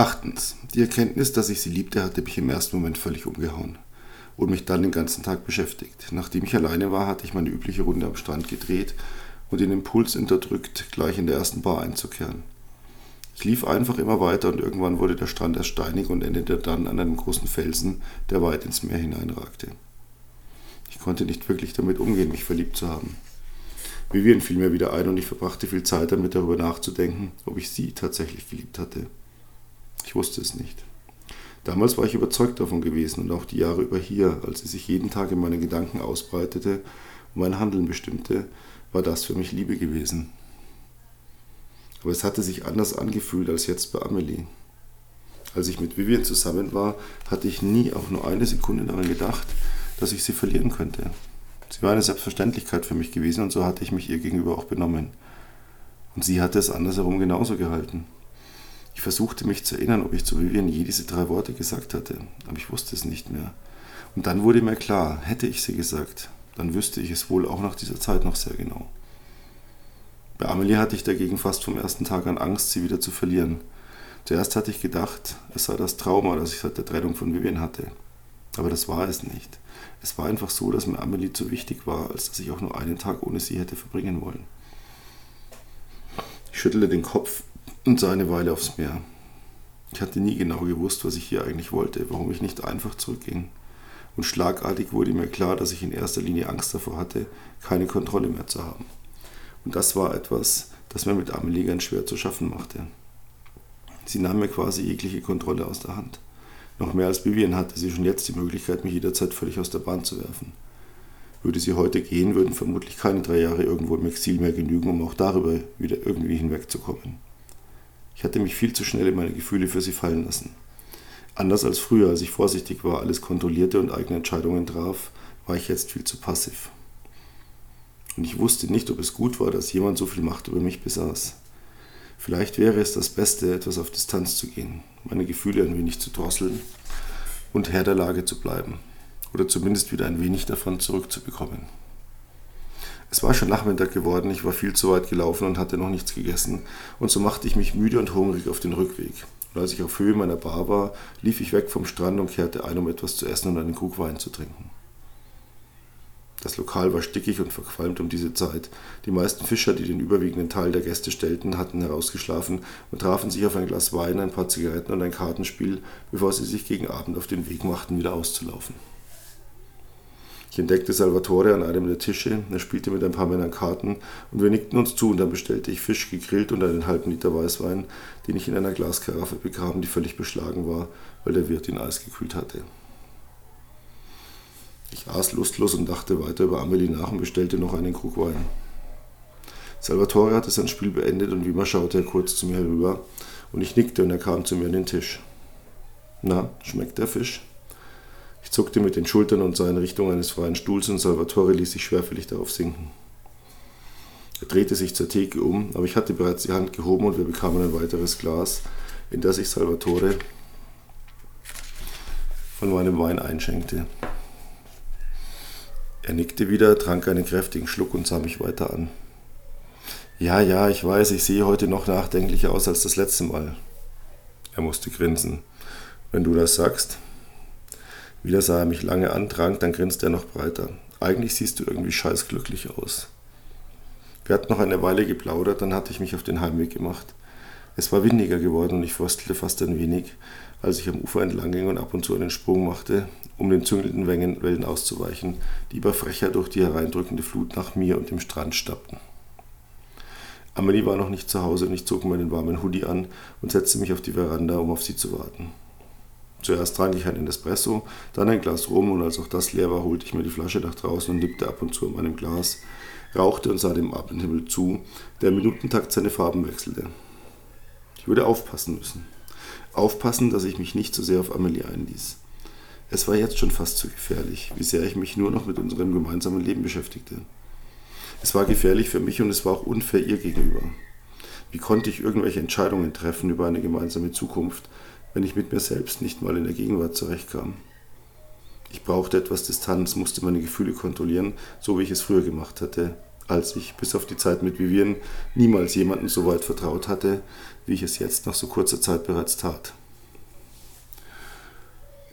Achtens. Die Erkenntnis, dass ich sie liebte, hatte mich im ersten Moment völlig umgehauen und mich dann den ganzen Tag beschäftigt. Nachdem ich alleine war, hatte ich meine übliche Runde am Strand gedreht und den Impuls unterdrückt, gleich in der ersten Bar einzukehren. Ich lief einfach immer weiter und irgendwann wurde der Strand erst steinig und endete dann an einem großen Felsen, der weit ins Meer hineinragte. Ich konnte nicht wirklich damit umgehen, mich verliebt zu haben. Vivian fiel mir wieder ein und ich verbrachte viel Zeit damit, darüber nachzudenken, ob ich sie tatsächlich geliebt hatte. Ich wusste es nicht. Damals war ich überzeugt davon gewesen und auch die Jahre über hier, als sie sich jeden Tag in meinen Gedanken ausbreitete und mein Handeln bestimmte, war das für mich Liebe gewesen. Aber es hatte sich anders angefühlt als jetzt bei Amelie. Als ich mit Vivian zusammen war, hatte ich nie auch nur eine Sekunde daran gedacht, dass ich sie verlieren könnte. Sie war eine Selbstverständlichkeit für mich gewesen und so hatte ich mich ihr gegenüber auch benommen. Und sie hatte es andersherum genauso gehalten. Ich versuchte mich zu erinnern, ob ich zu Vivian je diese drei Worte gesagt hatte, aber ich wusste es nicht mehr. Und dann wurde mir klar, hätte ich sie gesagt, dann wüsste ich es wohl auch nach dieser Zeit noch sehr genau. Bei Amelie hatte ich dagegen fast vom ersten Tag an Angst, sie wieder zu verlieren. Zuerst hatte ich gedacht, es sei das Trauma, das ich seit der Trennung von Vivian hatte. Aber das war es nicht. Es war einfach so, dass mir Amelie zu wichtig war, als dass ich auch nur einen Tag ohne sie hätte verbringen wollen. Ich schüttelte den Kopf und sah eine Weile aufs Meer. Ich hatte nie genau gewusst, was ich hier eigentlich wollte, warum ich nicht einfach zurückging. Und schlagartig wurde mir klar, dass ich in erster Linie Angst davor hatte, keine Kontrolle mehr zu haben. Und das war etwas, das mir mit Amelie ganz schwer zu schaffen machte. Sie nahm mir quasi jegliche Kontrolle aus der Hand. Noch mehr als Vivian hatte sie schon jetzt die Möglichkeit, mich jederzeit völlig aus der Bahn zu werfen. Würde sie heute gehen, würden vermutlich keine drei Jahre irgendwo im Exil mehr genügen, um auch darüber wieder irgendwie hinwegzukommen. Ich hatte mich viel zu schnell in meine Gefühle für sie fallen lassen. Anders als früher, als ich vorsichtig war, alles kontrollierte und eigene Entscheidungen traf, war ich jetzt viel zu passiv. Und ich wusste nicht, ob es gut war, dass jemand so viel Macht über mich besaß. Vielleicht wäre es das Beste, etwas auf Distanz zu gehen, meine Gefühle ein wenig zu drosseln und Herr der Lage zu bleiben. Oder zumindest wieder ein wenig davon zurückzubekommen. Es war schon Nachmittag geworden, ich war viel zu weit gelaufen und hatte noch nichts gegessen, und so machte ich mich müde und hungrig auf den Rückweg. Und als ich auf Höhe meiner Bar war, lief ich weg vom Strand und kehrte ein, um etwas zu essen und einen Krug Wein zu trinken. Das Lokal war stickig und verqualmt um diese Zeit. Die meisten Fischer, die den überwiegenden Teil der Gäste stellten, hatten herausgeschlafen und trafen sich auf ein Glas Wein, ein paar Zigaretten und ein Kartenspiel, bevor sie sich gegen Abend auf den Weg machten, wieder auszulaufen. Entdeckte Salvatore an einem der Tische, er spielte mit ein paar Männern Karten und wir nickten uns zu und dann bestellte ich Fisch gegrillt und einen halben Liter Weißwein, den ich in einer Glaskaraffe bekam, die völlig beschlagen war, weil der Wirt ihn eisgekühlt hatte. Ich aß lustlos und dachte weiter über Amelie nach und bestellte noch einen Krug Wein. Salvatore hatte sein Spiel beendet und wie immer schaute er kurz zu mir herüber und ich nickte und er kam zu mir an den Tisch. Na, schmeckt der Fisch? Ich zuckte mit den Schultern und sah in Richtung eines freien Stuhls und Salvatore ließ sich schwerfällig darauf sinken. Er drehte sich zur Theke um, aber ich hatte bereits die Hand gehoben und wir bekamen ein weiteres Glas, in das ich Salvatore von meinem Wein einschenkte. Er nickte wieder, trank einen kräftigen Schluck und sah mich weiter an. Ja, ja, ich weiß, ich sehe heute noch nachdenklicher aus als das letzte Mal. Er musste grinsen. Wenn du das sagst. Wieder sah er mich lange an, trank, dann grinste er noch breiter. Eigentlich siehst du irgendwie scheißglücklich aus. Wir hatten noch eine Weile geplaudert, dann hatte ich mich auf den Heimweg gemacht. Es war windiger geworden und ich fröstelte fast ein wenig, als ich am Ufer entlang ging und ab und zu einen Sprung machte, um den züngelnden Wellen auszuweichen, die über frecher durch die hereindrückende Flut nach mir und dem Strand stappten. Amelie war noch nicht zu Hause und ich zog meinen warmen Hoodie an und setzte mich auf die Veranda, um auf sie zu warten. Zuerst trank ich einen Espresso, dann ein Glas Rum und als auch das leer war, holte ich mir die Flasche nach draußen und nippte ab und zu an meinem Glas, rauchte und sah dem Abendhimmel zu, der im Minutentakt seine Farben wechselte. Ich würde aufpassen müssen. Aufpassen, dass ich mich nicht zu so sehr auf Amelie einließ. Es war jetzt schon fast zu gefährlich, wie sehr ich mich nur noch mit unserem gemeinsamen Leben beschäftigte. Es war gefährlich für mich und es war auch unfair ihr gegenüber. Wie konnte ich irgendwelche Entscheidungen treffen über eine gemeinsame Zukunft, wenn ich mit mir selbst nicht mal in der Gegenwart zurechtkam. Ich brauchte etwas Distanz, musste meine Gefühle kontrollieren, so wie ich es früher gemacht hatte, als ich, bis auf die Zeit mit Vivian, niemals jemanden so weit vertraut hatte, wie ich es jetzt nach so kurzer Zeit bereits tat.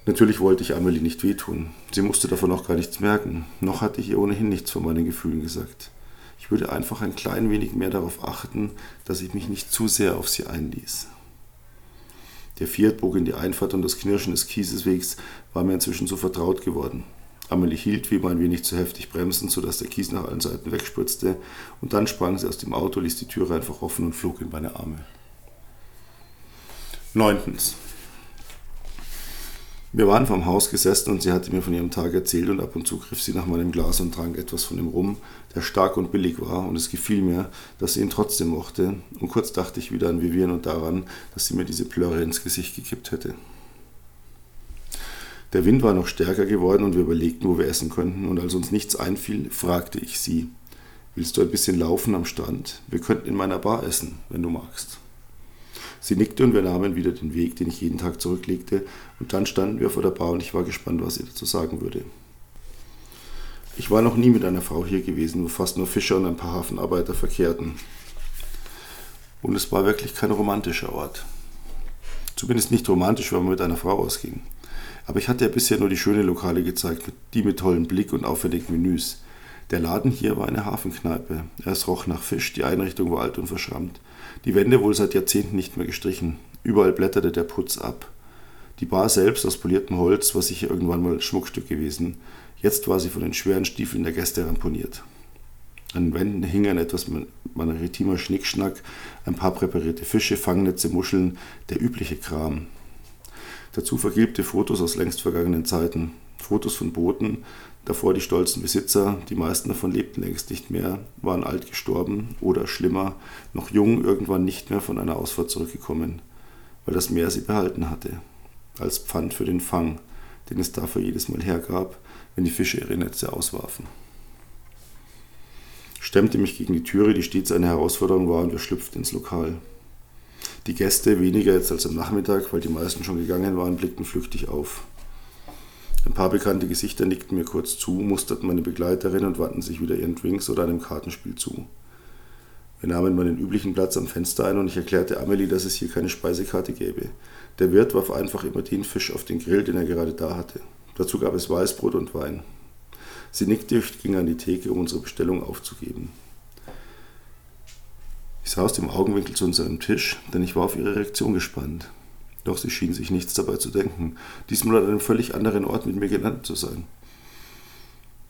Natürlich wollte ich Amelie nicht wehtun. Sie musste davon auch gar nichts merken. Noch hatte ich ihr ohnehin nichts von meinen Gefühlen gesagt. Ich würde einfach ein klein wenig mehr darauf achten, dass ich mich nicht zu sehr auf sie einließ. Der Fiat bog in die Einfahrt und das Knirschen des Kieseswegs war mir inzwischen so vertraut geworden. Amelie hielt wie immer ein wenig zu heftig bremsen, sodass der Kies nach allen Seiten wegspritzte, und dann sprang sie aus dem Auto, ließ die Türe einfach offen und flog in meine Arme. Neuntens. Wir waren vom Haus gesessen und sie hatte mir von ihrem Tag erzählt und ab und zu griff sie nach meinem Glas und trank etwas von dem Rum, der stark und billig war und es gefiel mir, dass sie ihn trotzdem mochte und kurz dachte ich wieder an Vivian und daran, dass sie mir diese Plörre ins Gesicht gekippt hätte. Der Wind war noch stärker geworden und wir überlegten, wo wir essen könnten und als uns nichts einfiel, fragte ich sie, willst du ein bisschen laufen am Strand? Wir könnten in meiner Bar essen, wenn du magst. Sie nickte und wir nahmen wieder den Weg, den ich jeden Tag zurücklegte, und dann standen wir vor der Bar und ich war gespannt, was sie dazu sagen würde. Ich war noch nie mit einer Frau hier gewesen, wo fast nur Fischer und ein paar Hafenarbeiter verkehrten. Und es war wirklich kein romantischer Ort. Zumindest nicht romantisch, wenn man mit einer Frau ausging. Aber ich hatte ja bisher nur die schönen Lokale gezeigt, die mit tollem Blick und aufwendigen Menüs. Der Laden hier war eine Hafenkneipe. Es roch nach Fisch, die Einrichtung war alt und verschrammt. Die Wände wohl seit Jahrzehnten nicht mehr gestrichen. Überall blätterte der Putz ab. Die Bar selbst aus poliertem Holz war sicher irgendwann mal Schmuckstück gewesen. Jetzt war sie von den schweren Stiefeln der Gäste ramponiert. An den Wänden hingen etwas maritimer Schnickschnack, ein paar präparierte Fische, Fangnetze, Muscheln, der übliche Kram. Dazu vergilbte Fotos aus längst vergangenen Zeiten. Fotos von Booten, davor die stolzen Besitzer, die meisten davon lebten längst nicht mehr, waren alt gestorben oder schlimmer, noch jung, irgendwann nicht mehr von einer Ausfahrt zurückgekommen, weil das Meer sie behalten hatte, als Pfand für den Fang, den es dafür jedes Mal hergab, wenn die Fische ihre Netze auswarfen. Stemmte mich gegen die Türe, die stets eine Herausforderung war, und wir schlüpften ins Lokal. Die Gäste, weniger jetzt als am Nachmittag, weil die meisten schon gegangen waren, blickten flüchtig auf. Ein paar bekannte Gesichter nickten mir kurz zu, musterten meine Begleiterin und wandten sich wieder ihren Drinks oder einem Kartenspiel zu. Wir nahmen meinen üblichen Platz am Fenster ein und ich erklärte Amelie, dass es hier keine Speisekarte gäbe. Der Wirt warf einfach immer den Fisch auf den Grill, den er gerade da hatte. Dazu gab es Weißbrot und Wein. Sie nickte und ging an die Theke, um unsere Bestellung aufzugeben. Ich sah aus dem Augenwinkel zu unserem Tisch, denn ich war auf ihre Reaktion gespannt. Doch sie schien sich nichts dabei zu denken, diesmal an einem völlig anderen Ort mit mir genannt zu sein.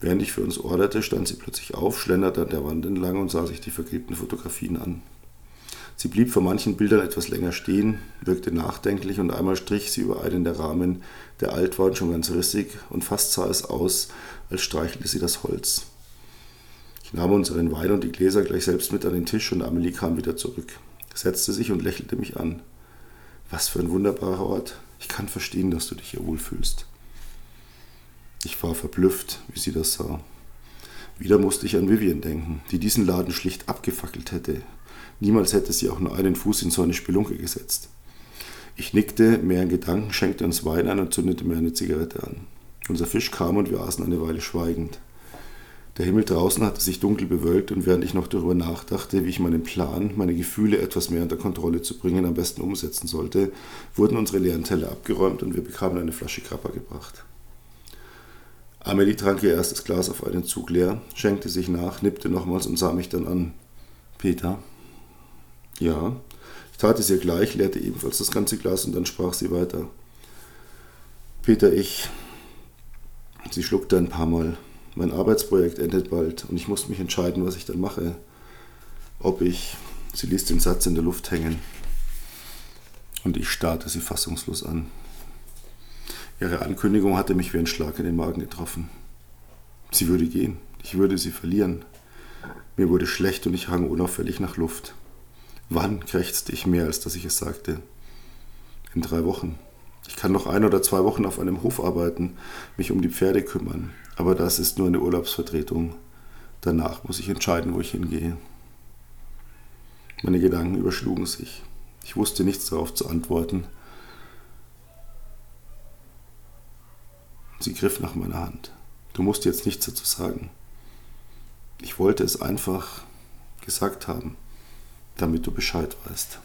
Während ich für uns orderte, stand sie plötzlich auf, schlenderte an der Wand entlang und sah sich die vergilbten Fotografien an. Sie blieb vor manchen Bildern etwas länger stehen, wirkte nachdenklich und einmal strich sie über einen der Rahmen, der alt war und schon ganz rissig, und fast sah es aus, als streichelte sie das Holz. Ich nahm unseren Wein und die Gläser gleich selbst mit an den Tisch und Amelie kam wieder zurück, setzte sich und lächelte mich an. Was für ein wunderbarer Ort. Ich kann verstehen, dass du dich hier wohlfühlst. Ich war verblüfft, wie sie das sah. Wieder musste ich an Vivian denken, die diesen Laden schlicht abgefackelt hätte. Niemals hätte sie auch nur einen Fuß in so eine Spelunke gesetzt. Ich nickte, mehr in Gedanken, schenkte uns Wein ein und zündete mir eine Zigarette an. Unser Fisch kam und wir aßen eine Weile schweigend. Der Himmel draußen hatte sich dunkel bewölkt und während ich noch darüber nachdachte, wie ich meinen Plan, meine Gefühle etwas mehr unter Kontrolle zu bringen, am besten umsetzen sollte, wurden unsere leeren Teller abgeräumt und wir bekamen eine Flasche Krapper gebracht. Amelie trank ihr erstes Glas auf einen Zug leer, schenkte sich nach, nippte nochmals und sah mich dann an. Peter? Ja. Ich tat es ihr gleich, leerte ebenfalls das ganze Glas und dann sprach sie weiter. Peter, ich. Sie schluckte ein paar Mal. Mein Arbeitsprojekt endet bald und ich muss mich entscheiden, was ich dann mache. Ob ich. Sie ließ den Satz in der Luft hängen. Und ich starrte sie fassungslos an. Ihre Ankündigung hatte mich wie ein Schlag in den Magen getroffen. Sie würde gehen. Ich würde sie verlieren. Mir wurde schlecht und ich hang unauffällig nach Luft. Wann krächzte ich mehr, als dass ich es sagte? In drei Wochen. Ich kann noch ein oder zwei Wochen auf einem Hof arbeiten, mich um die Pferde kümmern, aber das ist nur eine Urlaubsvertretung. Danach muss ich entscheiden, wo ich hingehe. Meine Gedanken überschlugen sich. Ich wusste nichts darauf zu antworten. Sie griff nach meiner Hand. Du musst jetzt nichts dazu sagen. Ich wollte es einfach gesagt haben, damit du Bescheid weißt.